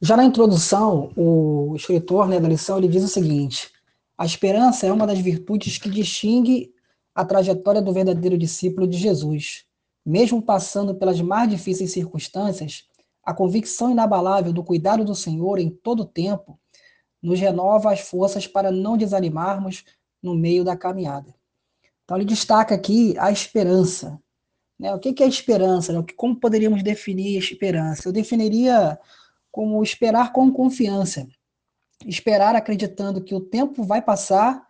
Já na introdução, o escritor né, da lição ele diz o seguinte: a esperança é uma das virtudes que distingue a trajetória do verdadeiro discípulo de Jesus. Mesmo passando pelas mais difíceis circunstâncias, a convicção inabalável do cuidado do Senhor em todo o tempo nos renova as forças para não desanimarmos no meio da caminhada. Então, ele destaca aqui a esperança. Né? O que é esperança? Né? Como poderíamos definir esperança? Eu definiria como esperar com confiança. Esperar acreditando que o tempo vai passar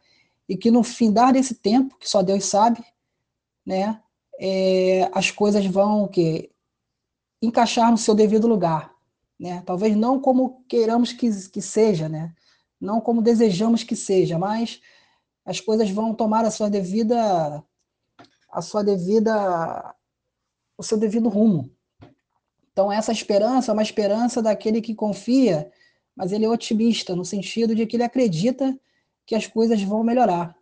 e que no findar desse tempo, que só Deus sabe, né, é, as coisas vão o quê? encaixar no seu devido lugar. Né? Talvez não como queiramos que, que seja, né? não como desejamos que seja, mas as coisas vão tomar a sua devida a sua devida o seu devido rumo. Então, essa esperança é uma esperança daquele que confia, mas ele é otimista, no sentido de que ele acredita que as coisas vão melhorar.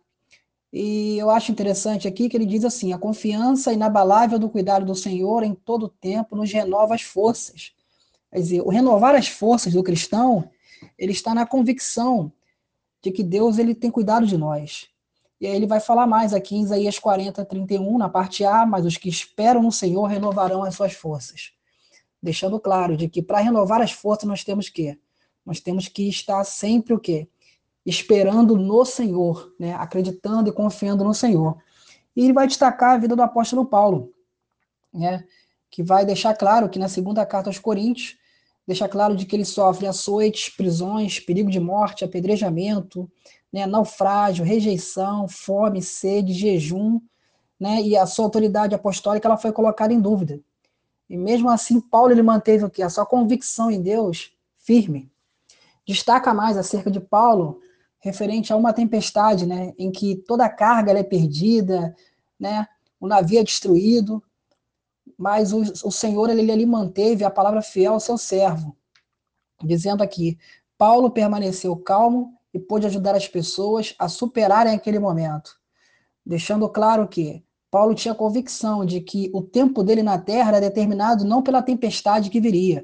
E eu acho interessante aqui que ele diz assim: a confiança inabalável do cuidado do Senhor em todo tempo nos renova as forças. Quer dizer, o renovar as forças do cristão, ele está na convicção de que Deus ele tem cuidado de nós. E aí ele vai falar mais aqui em Isaías 40, 31, na parte A, mas os que esperam no Senhor renovarão as suas forças deixando claro de que para renovar as forças nós temos que nós temos que estar sempre o quê? Esperando no Senhor, né? acreditando e confiando no Senhor. E ele vai destacar a vida do apóstolo Paulo, né? que vai deixar claro que na segunda carta aos Coríntios, deixa claro de que ele sofre açoites, prisões, perigo de morte, apedrejamento, né? naufrágio, rejeição, fome, sede, jejum, né? e a sua autoridade apostólica ela foi colocada em dúvida. E mesmo assim, Paulo ele manteve o que? A sua convicção em Deus firme. Destaca mais acerca de Paulo, referente a uma tempestade, né, em que toda a carga é perdida, né, o navio é destruído, mas o, o Senhor ele, ele manteve a palavra fiel ao seu servo, dizendo aqui: Paulo permaneceu calmo e pôde ajudar as pessoas a superarem aquele momento, deixando claro que Paulo tinha convicção de que o tempo dele na terra era determinado não pela tempestade que viria,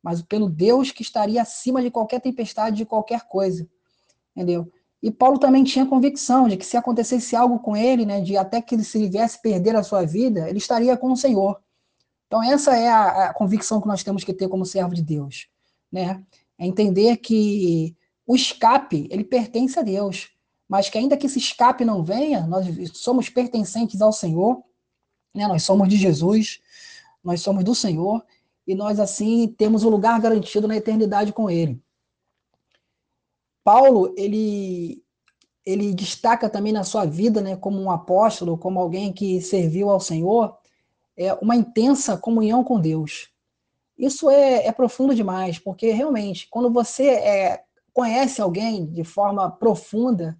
mas pelo Deus que estaria acima de qualquer tempestade, de qualquer coisa. Entendeu? E Paulo também tinha convicção de que se acontecesse algo com ele, né, de até que ele se viesse perder a sua vida, ele estaria com o Senhor. Então essa é a, a convicção que nós temos que ter como servo de Deus, né? É entender que o escape, ele pertence a Deus mas que ainda que esse escape não venha, nós somos pertencentes ao Senhor, né? nós somos de Jesus, nós somos do Senhor, e nós assim temos o um lugar garantido na eternidade com Ele. Paulo, ele, ele destaca também na sua vida, né, como um apóstolo, como alguém que serviu ao Senhor, é uma intensa comunhão com Deus. Isso é, é profundo demais, porque realmente, quando você é, conhece alguém de forma profunda,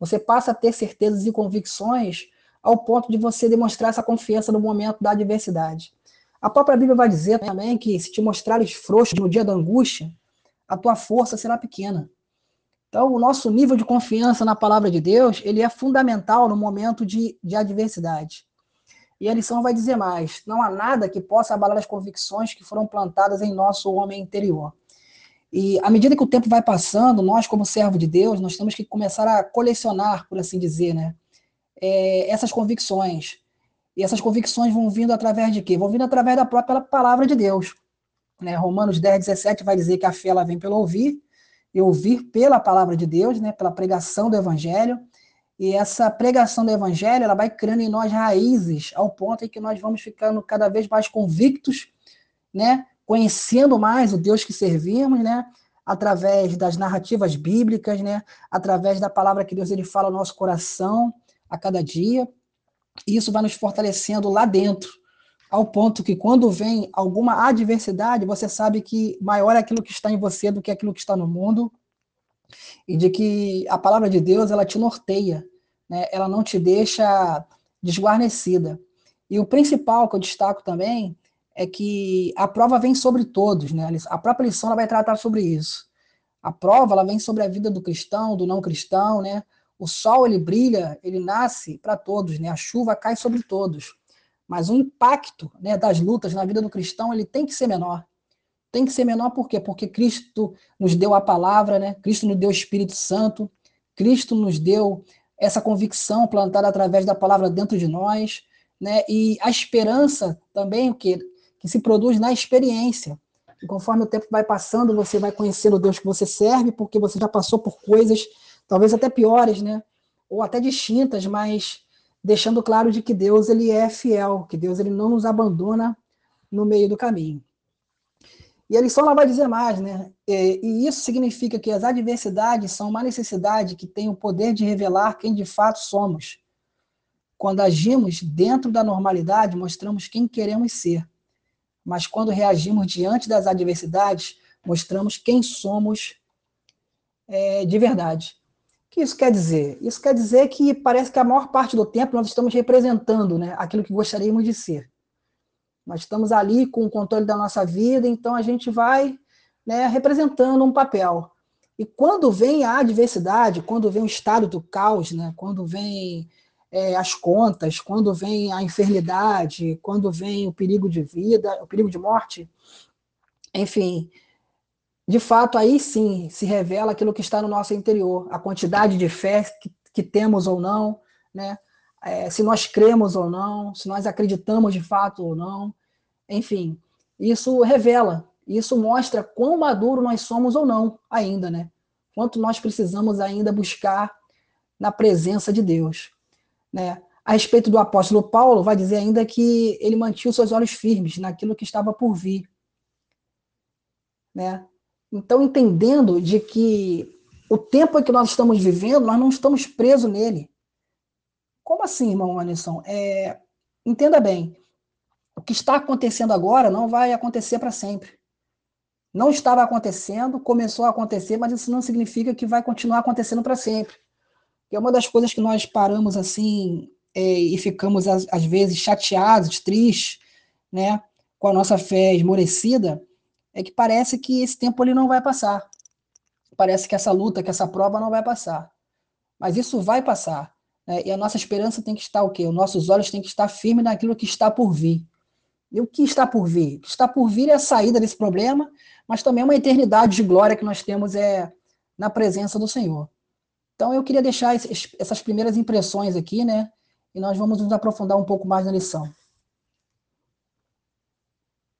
você passa a ter certezas e convicções ao ponto de você demonstrar essa confiança no momento da adversidade. A própria Bíblia vai dizer também que se te mostrares frouxo no dia da angústia, a tua força será pequena. Então, o nosso nível de confiança na palavra de Deus, ele é fundamental no momento de, de adversidade. E a lição vai dizer mais: não há nada que possa abalar as convicções que foram plantadas em nosso homem interior. E à medida que o tempo vai passando, nós, como servo de Deus, nós temos que começar a colecionar, por assim dizer, né? É, essas convicções. E essas convicções vão vindo através de quê? Vão vindo através da própria palavra de Deus. Né? Romanos 10, 17 vai dizer que a fé ela vem pelo ouvir, e ouvir pela palavra de Deus, né? pela pregação do evangelho. E essa pregação do evangelho, ela vai criando em nós raízes, ao ponto em que nós vamos ficando cada vez mais convictos, né? Conhecendo mais o Deus que servimos, né? Através das narrativas bíblicas, né? Através da palavra que Deus ele fala ao nosso coração a cada dia. E isso vai nos fortalecendo lá dentro, ao ponto que quando vem alguma adversidade, você sabe que maior é aquilo que está em você do que aquilo que está no mundo, e de que a palavra de Deus ela te norteia, né? Ela não te deixa desguarnecida. E o principal que eu destaco também é que a prova vem sobre todos, né? A própria lição ela vai tratar sobre isso. A prova ela vem sobre a vida do cristão, do não cristão, né? O sol ele brilha, ele nasce para todos, né? A chuva cai sobre todos. Mas o impacto, né, das lutas na vida do cristão, ele tem que ser menor. tem que ser menor por quê? Porque Cristo nos deu a palavra, né? Cristo nos deu o Espírito Santo, Cristo nos deu essa convicção plantada através da palavra dentro de nós, né? E a esperança também o que que se produz na experiência. E conforme o tempo vai passando, você vai conhecendo o Deus que você serve, porque você já passou por coisas talvez até piores, né? Ou até distintas, mas deixando claro de que Deus ele é fiel, que Deus ele não nos abandona no meio do caminho. E a lição ela vai dizer mais, né? E isso significa que as adversidades são uma necessidade que tem o poder de revelar quem de fato somos. Quando agimos dentro da normalidade, mostramos quem queremos ser. Mas quando reagimos diante das adversidades, mostramos quem somos é, de verdade. O que isso quer dizer? Isso quer dizer que parece que a maior parte do tempo nós estamos representando né, aquilo que gostaríamos de ser. Nós estamos ali com o controle da nossa vida, então a gente vai né, representando um papel. E quando vem a adversidade, quando vem o estado do caos, né, quando vem é, as contas, quando vem a enfermidade, quando vem o perigo de vida, o perigo de morte, enfim, de fato, aí sim se revela aquilo que está no nosso interior, a quantidade de fé que, que temos ou não, né? É, se nós cremos ou não, se nós acreditamos de fato ou não, enfim, isso revela, isso mostra quão maduro nós somos ou não ainda, né? Quanto nós precisamos ainda buscar na presença de Deus, né? A respeito do apóstolo Paulo, vai dizer ainda que ele mantinha os seus olhos firmes naquilo que estava por vir, né? Então, entendendo de que o tempo em que nós estamos vivendo, nós não estamos presos nele. Como assim, irmão Anderson? É, entenda bem, o que está acontecendo agora não vai acontecer para sempre. Não estava acontecendo, começou a acontecer, mas isso não significa que vai continuar acontecendo para sempre. E é uma das coisas que nós paramos assim é, e ficamos às, às vezes chateados, tristes, né, com a nossa fé esmorecida, é que parece que esse tempo ele não vai passar. Parece que essa luta, que essa prova não vai passar. Mas isso vai passar. Né? E a nossa esperança tem que estar o quê? Os nossos olhos têm que estar firmes naquilo que está por vir. E o que está por vir? O que está por vir é a saída desse problema, mas também uma eternidade de glória que nós temos é na presença do Senhor. Então eu queria deixar esses, essas primeiras impressões aqui, né? E nós vamos nos aprofundar um pouco mais na lição.